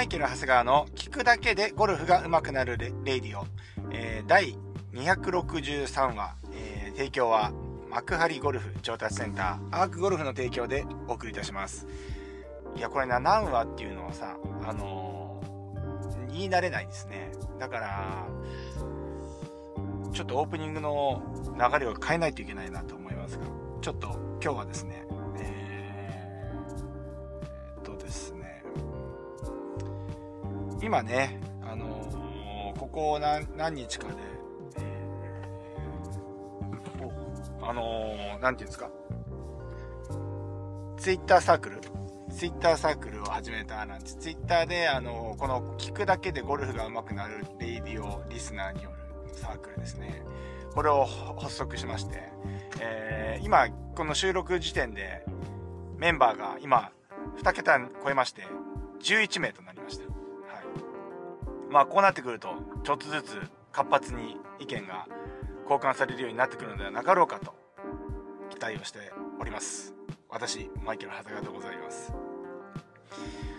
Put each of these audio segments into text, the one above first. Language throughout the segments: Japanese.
マイケル・長谷川の聞くだけでゴルフが上手くなるレレイディオ、えー、第263話、えー、提供は幕張ゴルフ調達センターアークゴルフの提供でお送りいたします。いや、これな、何話っていうのはさ、あのー、言い慣れないですね。だから、ちょっとオープニングの流れを変えないといけないなと思いますが、ちょっと今日はですね、今ね、あのー、ここ何何日かで、えー、あのー、なんていうんですか、ツイッターサークル、ツイッターサークルを始めたなんて、ツイッターで、あの、この聞くだけでゴルフが上手くなるレイディオリスナーによるサークルですね。これを発足しまして、えー、今、この収録時点でメンバーが今、2桁超えまして、11名となりました。まあ、こうなってくると、ちょっとずつ活発に意見が交換されるようになってくるのではなかろうかと、期待をしております。私、マイケル・ハタガでございます。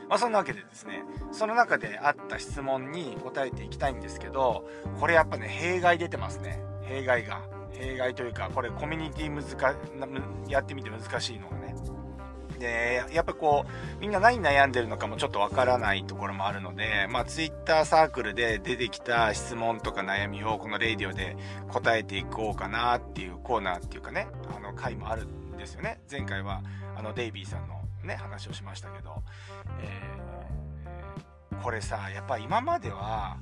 まあ、そんなわけでですね、その中であった質問に答えていきたいんですけど、これやっぱね、弊害出てますね。弊害が。弊害というか、これコミュニティ難やってみて難しいのがね。で、やっぱこう、みんな何悩んでるのかもちょっとわからないところもあるので、まあ、ツイッターサークルで出てきた質問とか悩みをこのレイディオで答えていこうかなっていうコーナーっていうかね、あの回もあるんですよね。前回は、あの、デイビーさんのね、話をしましたけど、えー、これさ、やっぱ今までは、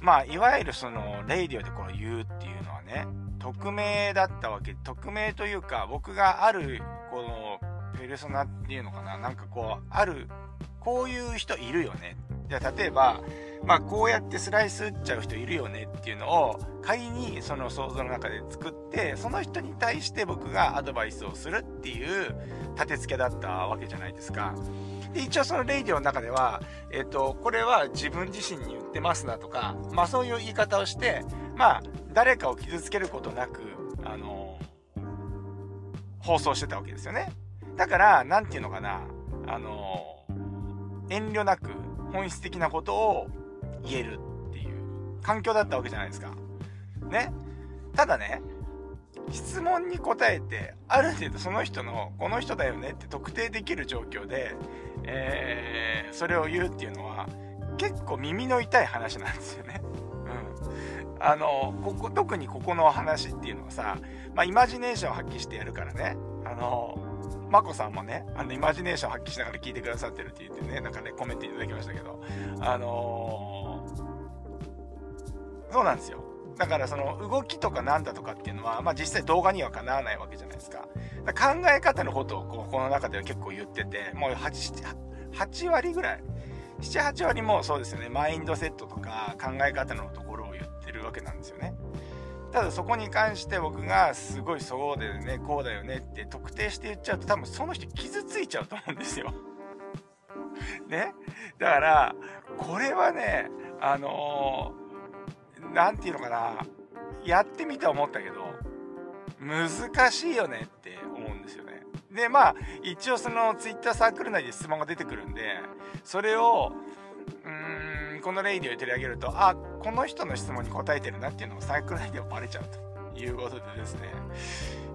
まあ、いわゆるその、レイディオでこれ言うっていうのはね、匿名だったわけ、匿名というか、僕がある、この、ペルソナっていうのかな、なんかこう、ある、こういう人いるよね。じゃあ、例えば、まあ、こうやってスライス打っちゃう人いるよねっていうのを、仮にその想像の中で作って、その人に対して僕がアドバイスをするっていう立て付けだったわけじゃないですか。で、一応そのレイディオの中では、えっ、ー、と、これは自分自身に言ってますなとか、まあそういう言い方をして、まあ、誰かを傷つけることなく、あの放送してたわけですよね。だから、なんていうのかな、あの遠慮なく本質的なことを言えるっていう環境だったわけじゃないですか。ね。ただね、質問に答えて、ある程度その人の、この人だよねって特定できる状況で、えー、それを言うっていうのは、結構耳の痛い話なんですよね。うん。あの、ここ、特にここの話っていうのはさ、まあ、イマジネーションを発揮してやるからね、あの、まこさんもね、あの、イマジネーションを発揮しながら聞いてくださってるって言ってね、なんかね、コメントいただきましたけど、あのー、そうなんですよ。だからその動きとかなんだとかっていうのは、まあ実際動画にはかなわないわけじゃないですか。か考え方のことをここの中では結構言ってて、もう 8, 8割ぐらい、7、8割もそうですよね、マインドセットとか考え方のところを言ってるわけなんですよね。ただそこに関して僕がすごいそうだよね、こうだよねって特定して言っちゃうと多分その人傷ついちゃうと思うんですよ。ね？だから、これはね、あの何て言うのかな、やってみて思ったけど、難しいよねって思うんですよね。で、まあ、一応その Twitter サークル内で質問が出てくるんで、それを、うん、このレイディオで取り上げると、あ、この人の質問に答えてるなっていうのがサークル内ではバレちゃうということでですね。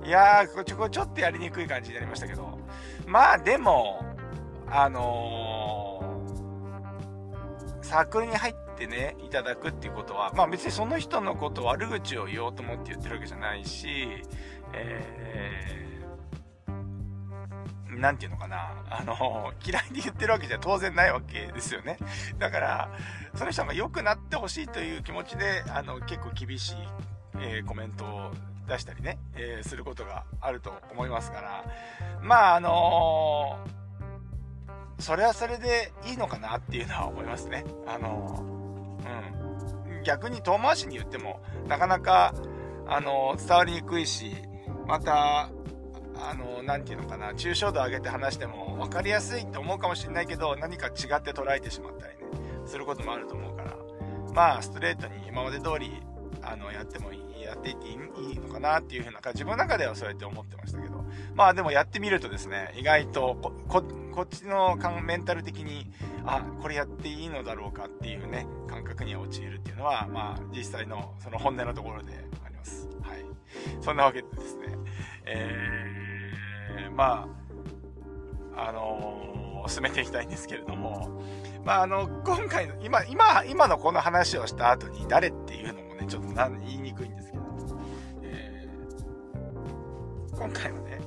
いやー、これちょっとやりにくい感じになりましたけど、まあでも、あのー、サークルに入ってってね、いただくっていうことは、まあ別にその人のこと悪口を言おうと思って言ってるわけじゃないし、えー、なんていうのかな、あの、嫌いで言ってるわけじゃ当然ないわけですよね。だから、その人が良くなってほしいという気持ちで、あの、結構厳しい、えー、コメントを出したりね、えー、することがあると思いますから、まああのー、それはそれでいいのかなっていうのは思いますね。あのうん。逆に遠回しに言っても、なかなか、あの、伝わりにくいし、また、あの、なんていうのかな、抽象度上げて話しても分かりやすいって思うかもしれないけど、何か違って捉えてしまったりね、することもあると思うから、まあ、ストレートに今まで通り、あの、やってもいい、やっていっていいのかなっていうふうな、自分の中ではそうやって思ってましたけど、まあでもやってみるとですね、意外とこ、こ、っちのメンタル的に、あ、これやっていいのだろうかっていうね、感覚に陥るっていうのは、まあ、実際のその本音のところであります。はい。そんなわけでですね、えー、まあ、あのー、進めていきたいんですけれども、まあ、あの、今回の、今、今、今のこの話をした後に誰っていうのもね、ちょっと言いにくいんですけど、えー、今回はね、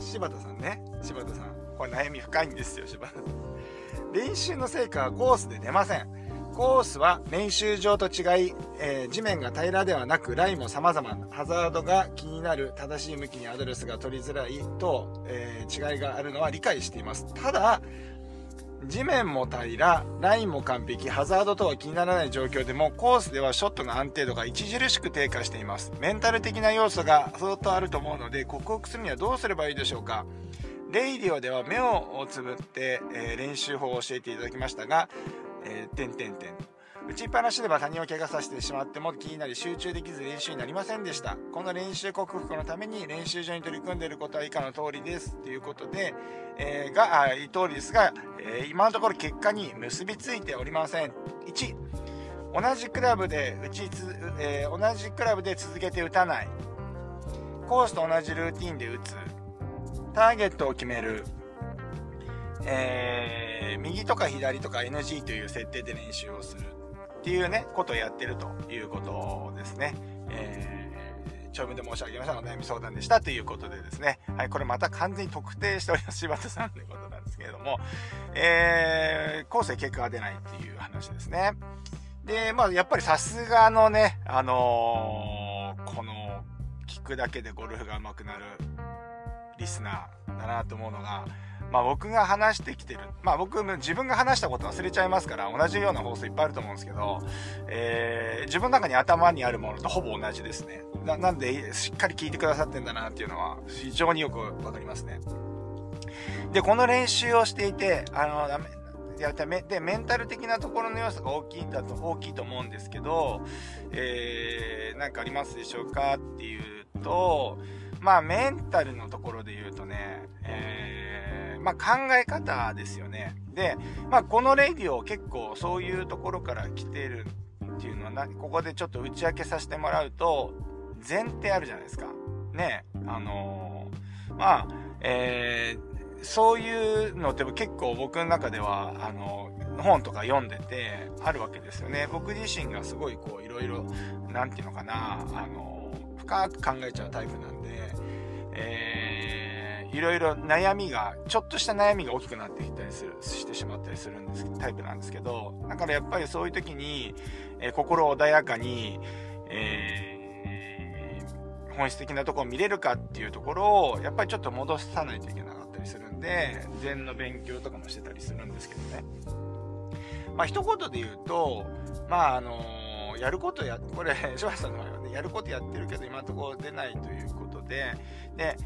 柴田さんね、柴田さん。これ悩み深いんですよ、柴田さん。練習の成果はコースで出ません。コースは練習場と違い、えー、地面が平らではなく、ラインも様々、ハザードが気になる、正しい向きにアドレスが取りづらいと、えー、違いがあるのは理解しています。ただ、地面も平ら、ラインも完璧、ハザードとは気にならない状況でも、コースではショットの安定度が著しく低下しています。メンタル的な要素が相当あると思うので、克服するにはどうすればいいでしょうかレイディオでは目をつぶって、えー、練習法を教えていただきましたが、えー、点々点。打ちっぱなしでは他人を怪我させてしまっても気になり集中できず練習になりませんでした。この練習克服のために練習場に取り組んでいることは以下の通りです。ということで、えー、が、あ、通りですが、えー、今のところ結果に結びついておりません。1、同じクラブで打ちつ、えー、同じクラブで続けて打たない。コースと同じルーティンで打つ。ターゲットを決める。えー、右とか左とか NG という設定で練習をする。っていうね、ことをやってるということですね。えー、長文で申し上げましたお悩み相談でしたということでですね。はい、これまた完全に特定しております。柴田さんということなんですけれども、えー、後世結果が出ないっていう話ですね。で、まあ、やっぱりさすがのね、あのー、この、聞くだけでゴルフが上手くなるリスナーだなと思うのが、まあ僕が話してきてる。まあ僕自分が話したこと忘れちゃいますから同じような放送いっぱいあると思うんですけど、えー、自分の中に頭にあるものとほぼ同じですね。ななんでしっかり聞いてくださってんだなっていうのは非常によくわかりますね。で、この練習をしていて、あの、ダメ、やっためで、メンタル的なところの要素が大きいんだと、大きいと思うんですけど、えー、なんかありますでしょうかっていうと、まあメンタルのところで言うとね、えー、まあ考え方ですよね。で、まあこのレディオ結構そういうところから来てるっていうのは、ここでちょっと打ち明けさせてもらうと、前提あるじゃないですか。ね、あのー、まあ、えー、そういうのって結構僕の中では、あの、本とか読んでてあるわけですよね。僕自身がすごいこういろいろ、なんていうのかな、あの深く考えちゃうタイプなんで、えー、いろいろ悩みが、ちょっとした悩みが大きくなってきたりする、してしまったりするんです、タイプなんですけど、だからやっぱりそういう時に、えー、心穏やかに、えー、本質的なとこを見れるかっていうところを、やっぱりちょっと戻さないといけなかったりするんで、禅の勉強とかもしてたりするんですけどね。まあ、一言で言うと、まあ、あのやることや、これ、柴田さんの場合はね、やることやってるけど今のところ出ないということで、で、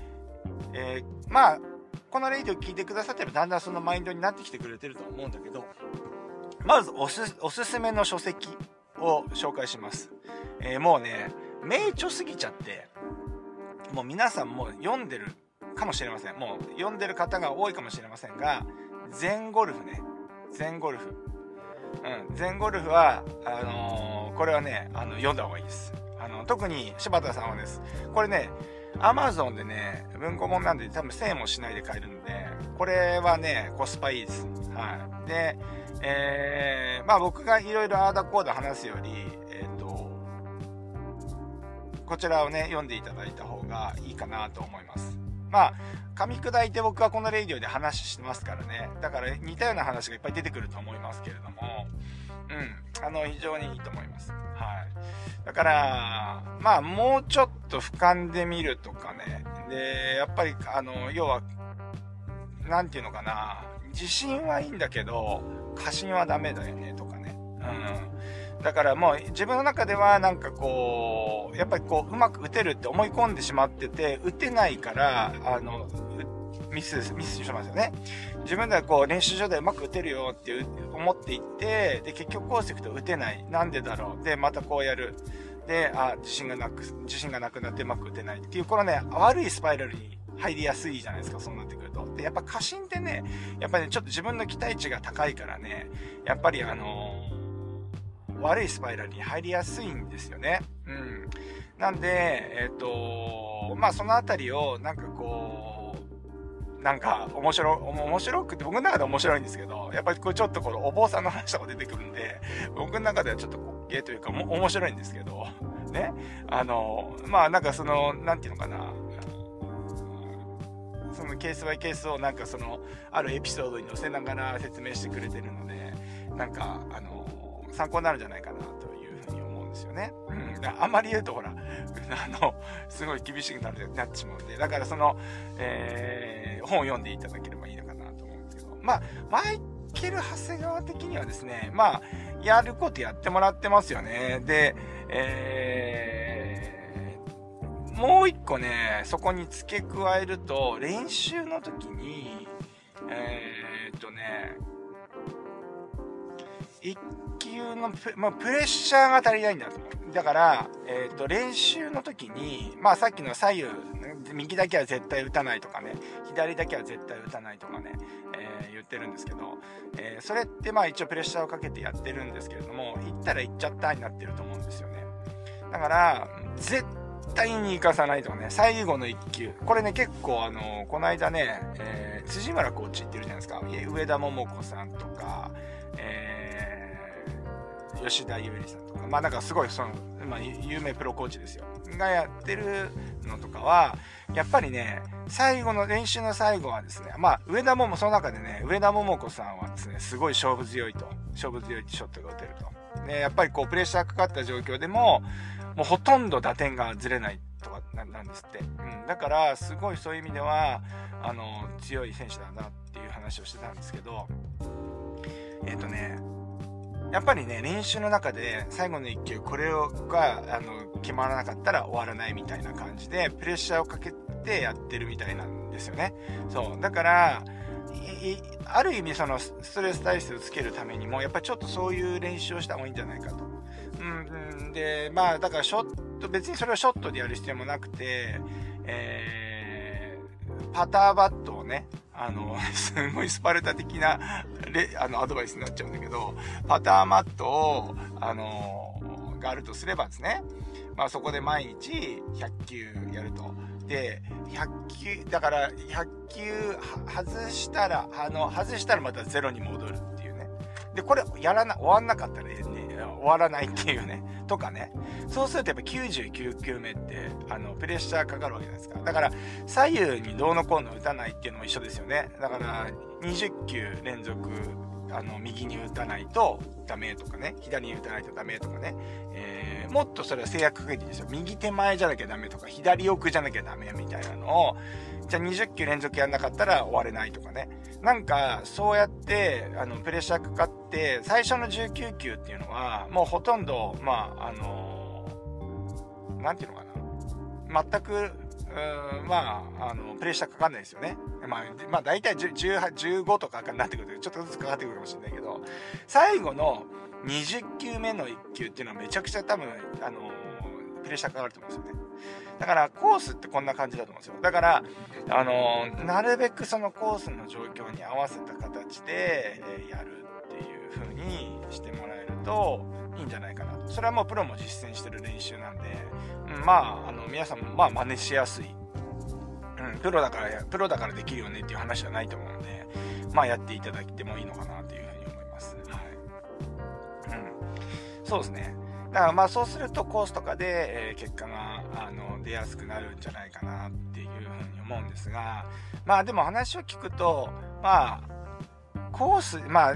えー、まあ、このレイディを聞いてくださってばだんだんそのマインドになってきてくれてると思うんだけど、まずおすおすすめの書籍を紹介します。えー、もうね、名著すぎちゃって、もう皆さんも読んでるかもしれません。もう読んでる方が多いかもしれませんが、全ゴルフね。全ゴルフ。うん、全ゴルフは、あのー、これはね、あの、読んだ方がいいです。あの、特に柴田さんはです。これね、アマゾンでね、文庫本なんで多分1000円もしないで買えるんで、これはね、コスパいいです。はい。で、えー、まあ僕がいろいろアーダコード話すより、えっ、ー、と、こちらをね、読んでいただいた方がいいかなと思います。まあ、噛み砕いて僕はこのレイディオで話してますからね。だから似たような話がいっぱい出てくると思いますけれども、うん、あの、非常にいいと思います。はい。だから、まあ、もうちょっと俯瞰で見るとかね。で、やっぱり、あの、要は、なんていうのかな、自信はいいんだけど、過信はダメだよね、とかね。うん。だからもう自分の中ではなんかこう、やっぱりこう、うまく打てるって思い込んでしまってて、打てないから、あの、ミス、ミスしますよね。自分ではこう、練習場でうまく打てるよって思っていって、で、結局こうしていくと打てない。なんでだろう。で、またこうやる。で、あ、自信がなく、自信がなくなってうまく打てないっていう、このね、悪いスパイラルに入りやすいじゃないですか、そうなってくると。で、やっぱ過信ってね、やっぱり、ね、ちょっと自分の期待値が高いからね、やっぱりあのー、悪いスパイラルに入りやすいんですよね。うん。なんで、えっ、ー、とまあそのあたりを、なんかこう、なんか面白、面白くて、僕の中で面白いんですけど、やっぱりこうちょっとこのお坊さんの話とか出てくるんで、僕の中ではちょっと滑稽というか、も面白いんですけど、ね。あの、まあなんかその、なんていうのかな、そのケースバイケースをなんかその、あるエピソードに載せながら説明してくれてるので、なんか、あの、参考になるんじゃないかなというふうに思うんですよね。うん。あんまり言うとほら、あの、すごい厳しくなるなってしまうんで、だからその、えー、本を読んでいただければいいのかなと思うんですけど、まあ、マイケル・長谷川的にはですね、まあ、やることやってもらってますよね。で、えー、もう一個ね、そこに付け加えると、練習の時に、えー、っとね、一球のプ,、まあ、プレッシャーが足りないんだと思う。だから、えっ、と、練習の時に、まあさっきの左右、右だけは絶対打たないとかね、左だけは絶対打たないとかね、えー、言ってるんですけど、えー、それってまあ一応プレッシャーをかけてやってるんですけれども、行ったら行っちゃったになってると思うんですよね。だから、絶対に行かさないとかね、最後の1球。これね、結構あの、この間ね、えー、辻村コーチってるじゃないですか。上田桃子さんとか、え、吉田優里さんとか、まあなんかすごいその、まあ、有名プロコーチですよ。がやってるのとかは、やっぱりね、最後の練習の最後はですね、まあ、上田桃、その中でね、上田桃子さんはですね、すごい勝負強いと。勝負強いショットが打てると。ね、やっぱりこう、プレッシャーかかった状況でも、もうほとんど打点がずれないとかなんですって。うん。だから、すごいそういう意味では、あの、強い選手だなっていう話をしてたんですけど、えっ、ー、とね、やっぱりね、練習の中で最後の1球、これをが、あの、決まらなかったら終わらないみたいな感じで、プレッシャーをかけてやってるみたいなんですよね。そう。だから、ある意味そのストレス体質をつけるためにも、やっぱりちょっとそういう練習をした方がいいんじゃないかと。うん、で、まあ、だからショット、別にそれをショットでやる必要もなくて、えー、パターバットをね、あの、すごいスパルタ的な、レ、あの、アドバイスになっちゃうんだけど、パターマットを、あの、があるとすればですね、まあそこで毎日100球やると。で、100球、だから100球外したら、あの、外したらまたゼロに戻るっていうね。で、これやらな、終わんなかったらね、終わらないっていうね。とかね。そうするとやっぱ99球目って、あの、プレッシャーかかるわけじゃないですか。だから、左右にどうのこうの打たないっていうのも一緒ですよね。だから、20球連続、あの、右に打たないとダメとかね。左に打たないとダメとかね。えー、もっとそれは制約かけていいですよ。右手前じゃなきゃダメとか、左奥じゃなきゃダメみたいなのを、じゃあ20球連続やんなかったら終われないとかね。なんか、そうやって、あの、プレッシャーかかって、最初の19球っていうのは、もうほとんど、まあ、あのー、ていうのかな。全く、うん、まあ、あの、プレッシャーかかんないですよね。まあ、まあ、大体15とかになってくると、ちょっとずつかかってくるかもしれないけど、最後の20球目の1球っていうのはめちゃくちゃ多分、あの、プレッシャーかかると思うんですよね。だからコースってこんな感じだと思うんですよ。だから、あの、なるべくそのコースの状況に合わせた形で、え、やるっていう風にしてもらえるといいんじゃないかなと。それはもうプロも実践してる練習なんで、まあ、あの、皆さんもまあ真似しやすい。うん、プロだから、プロだからできるよねっていう話じゃないと思うので、まあやっていただいてもいいのかなというふうに思います。はい。うん。そうですね。だからまあそうするとコースとかで、え、結果があの出やすくなるんじゃないかなっていうふうに思うんですがまあでも話を聞くとまあコースまあ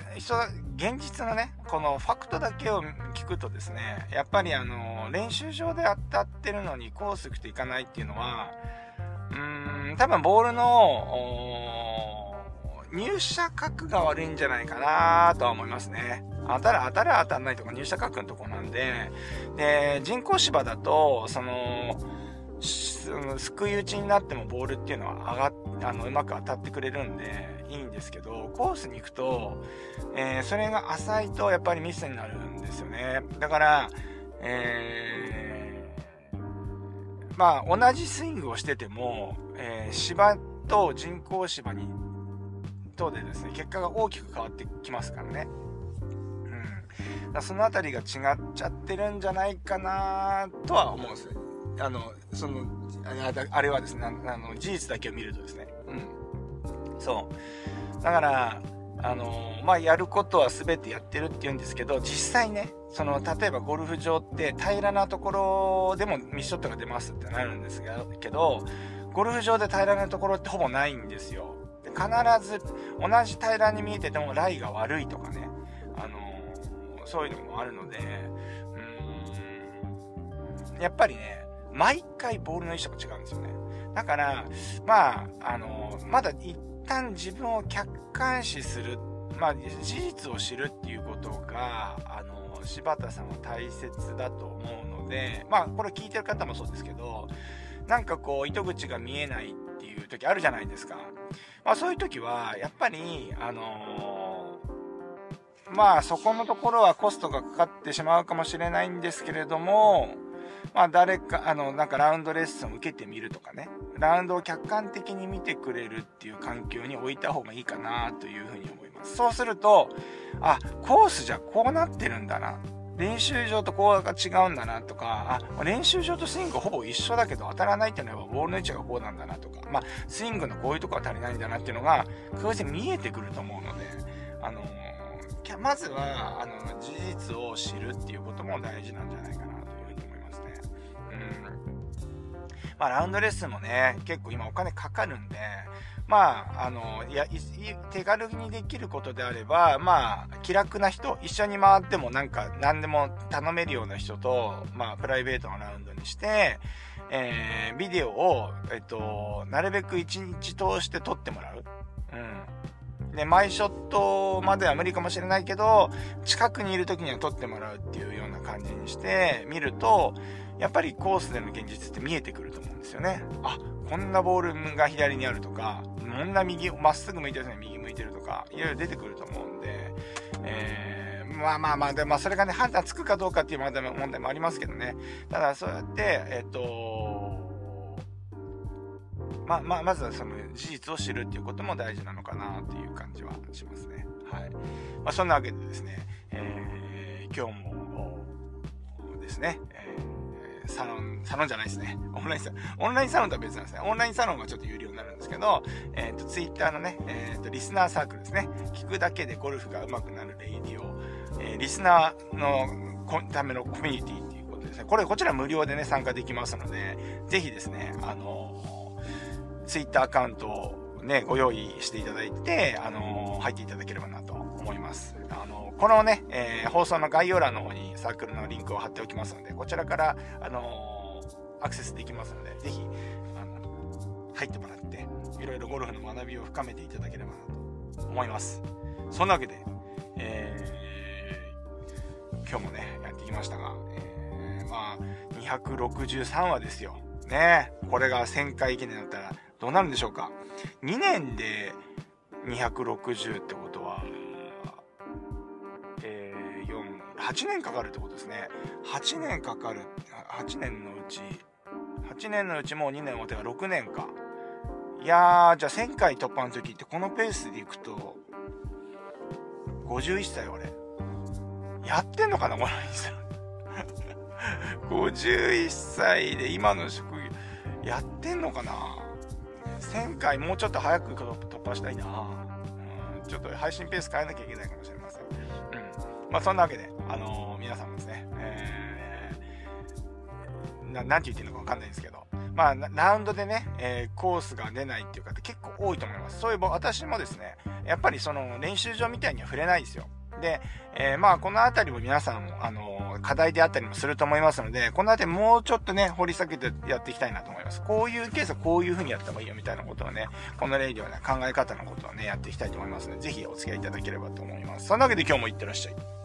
現実のねこのファクトだけを聞くとですねやっぱりあの練習場で当たってるのにコース行くといかないっていうのはうーん多分ボールの入射角が悪いんじゃないかなとは思いますね。当たる当たる当たんないとか入射角のとこなんで、で、人工芝だと、その、すくい打ちになってもボールっていうのは上がっあのうまく当たってくれるんでいいんですけどコースに行くと、えー、それが浅いとやっぱりミスになるんですよねだから、えまあ、同じスイングをしてても、えー、芝と人工芝に、とでですね、結果が大きく変わってきますからね。うん。だそのあたりが違っちゃってるんじゃないかなとは思うんですあの、その、あれはですね、あの、事実だけを見るとですね。うん。そう。だから、あの、まあ、やることは全てやってるって言うんですけど、実際ね、その、例えばゴルフ場って平らなところでもミスショットが出ますってなるんですがけど、ゴルフ場で平らなところってほぼないんですよ。で必ず、同じ平らに見えててもライが悪いとかね、あの、そういうのもあるので、うん、やっぱりね、毎回ボールの位置とか違うんですよね。だから、まあ、あの、まだ旦自分を客観視する、まあ、事実を知るっていうことが、あの、柴田さんは大切だと思うので、まあ、これ聞いてる方もそうですけど、なんかこう、糸口が見えないっていう時あるじゃないですか。まあ、そういう時は、やっぱり、あのー、まあ、そこのところはコストがかかってしまうかもしれないんですけれども、まあ誰か、あの、なんかラウンドレッスンを受けてみるとかね、ラウンドを客観的に見てくれるっていう環境に置いた方がいいかなというふうに思います。そうすると、あ、コースじゃこうなってるんだな。練習場とこうが違うんだなとか、あ、練習場とスイングほぼ一緒だけど当たらないっていうのはボールの位置がこうなんだなとか、まあ、スイングのこういうとこは足りないんだなっていうのが、こうして見えてくると思うので、あのまずは、あの、事実を知るっていうことも大事なんじゃないかなまあ、ラウンドレッスンもね、結構今お金かかるんで、まあ、あの、いや、手軽にできることであれば、まあ、気楽な人、一緒に回ってもなんか、何でも頼めるような人と、まあ、プライベートのラウンドにして、えー、ビデオを、えっと、なるべく一日通して撮ってもらう。うん。で、マイショットまでは無理かもしれないけど、近くにいる時には撮ってもらうっていうような感じにして見ると、やっぱりコースでの現実って見えてくると思うんですよね。あ、こんなボールが左にあるとか、こんな右、まっすぐ向いてる人に右向いてるとか、いろいろ出てくると思うんで、えー、まあまあまあ、でまあそれがね、判断つくかどうかっていう問題もありますけどね。ただそうやって、えっ、と、まあまあ、まずはその事実を知るっていうことも大事なのかなっていう感じはしますね。はい。まあそんなわけでですね、えー、今日もですね、えーサロン、サロンじゃないですね。オンラインサロン、オンラインサロンとは別なんですね。オンラインサロンがちょっと有料になるんですけど、えっ、ー、と、ツイッターのね、えっ、ー、と、リスナーサークルですね。聞くだけでゴルフが上手くなるレイディオ、えー、リスナーのためのコミュニティっていうことですね。これ、こちら無料でね、参加できますので、ぜひですね、あのツイッターアカウントをね、ご用意していただいて、あの入っていただければなと思います。あのこのね、えー、放送の概要欄の方にサークルのリンクを貼っておきますので、こちらから、あのー、アクセスできますので、ぜひ、あの、入ってもらって、いろいろゴルフの学びを深めていただければなと思います。そんなわけで、えー、今日もね、やってきましたが、えー、まあ、263話ですよ。ねこれが1000回記念だったらどうなるんでしょうか。2年で260ってこと8年かかるってことですね。8年かかる。8年のうち、8年のうちもう2年お手が6年か。いやー、じゃあ1000回突破の時ってこのペースでいくと、51歳俺。やってんのかなこの人。51 歳で今の職業、やってんのかな ?1000 回もうちょっと早く突破したいな、うん。ちょっと配信ペース変えなきゃいけないかもしれません。うん。まあそんなわけで、あの、皆さんもですね、えー、なんて言っていいのかわかんないんですけど、まあ、ラウンドでね、えー、コースが出ないっていう方結構多いと思います。そういえば私もですね、やっぱりその練習場みたいには触れないですよ。で、えー、まあ、このあたりも皆さん、あのー、課題であったりもすると思いますので、このあたりもうちょっとね、掘り下げてやっていきたいなと思います。こういうケースはこういう風にやった方がいいよみたいなことをね、このレイディオね、考え方のことをね、やっていきたいと思いますので、ぜひお付き合いいただければと思います。そんなわけで今日もいってらっしゃい。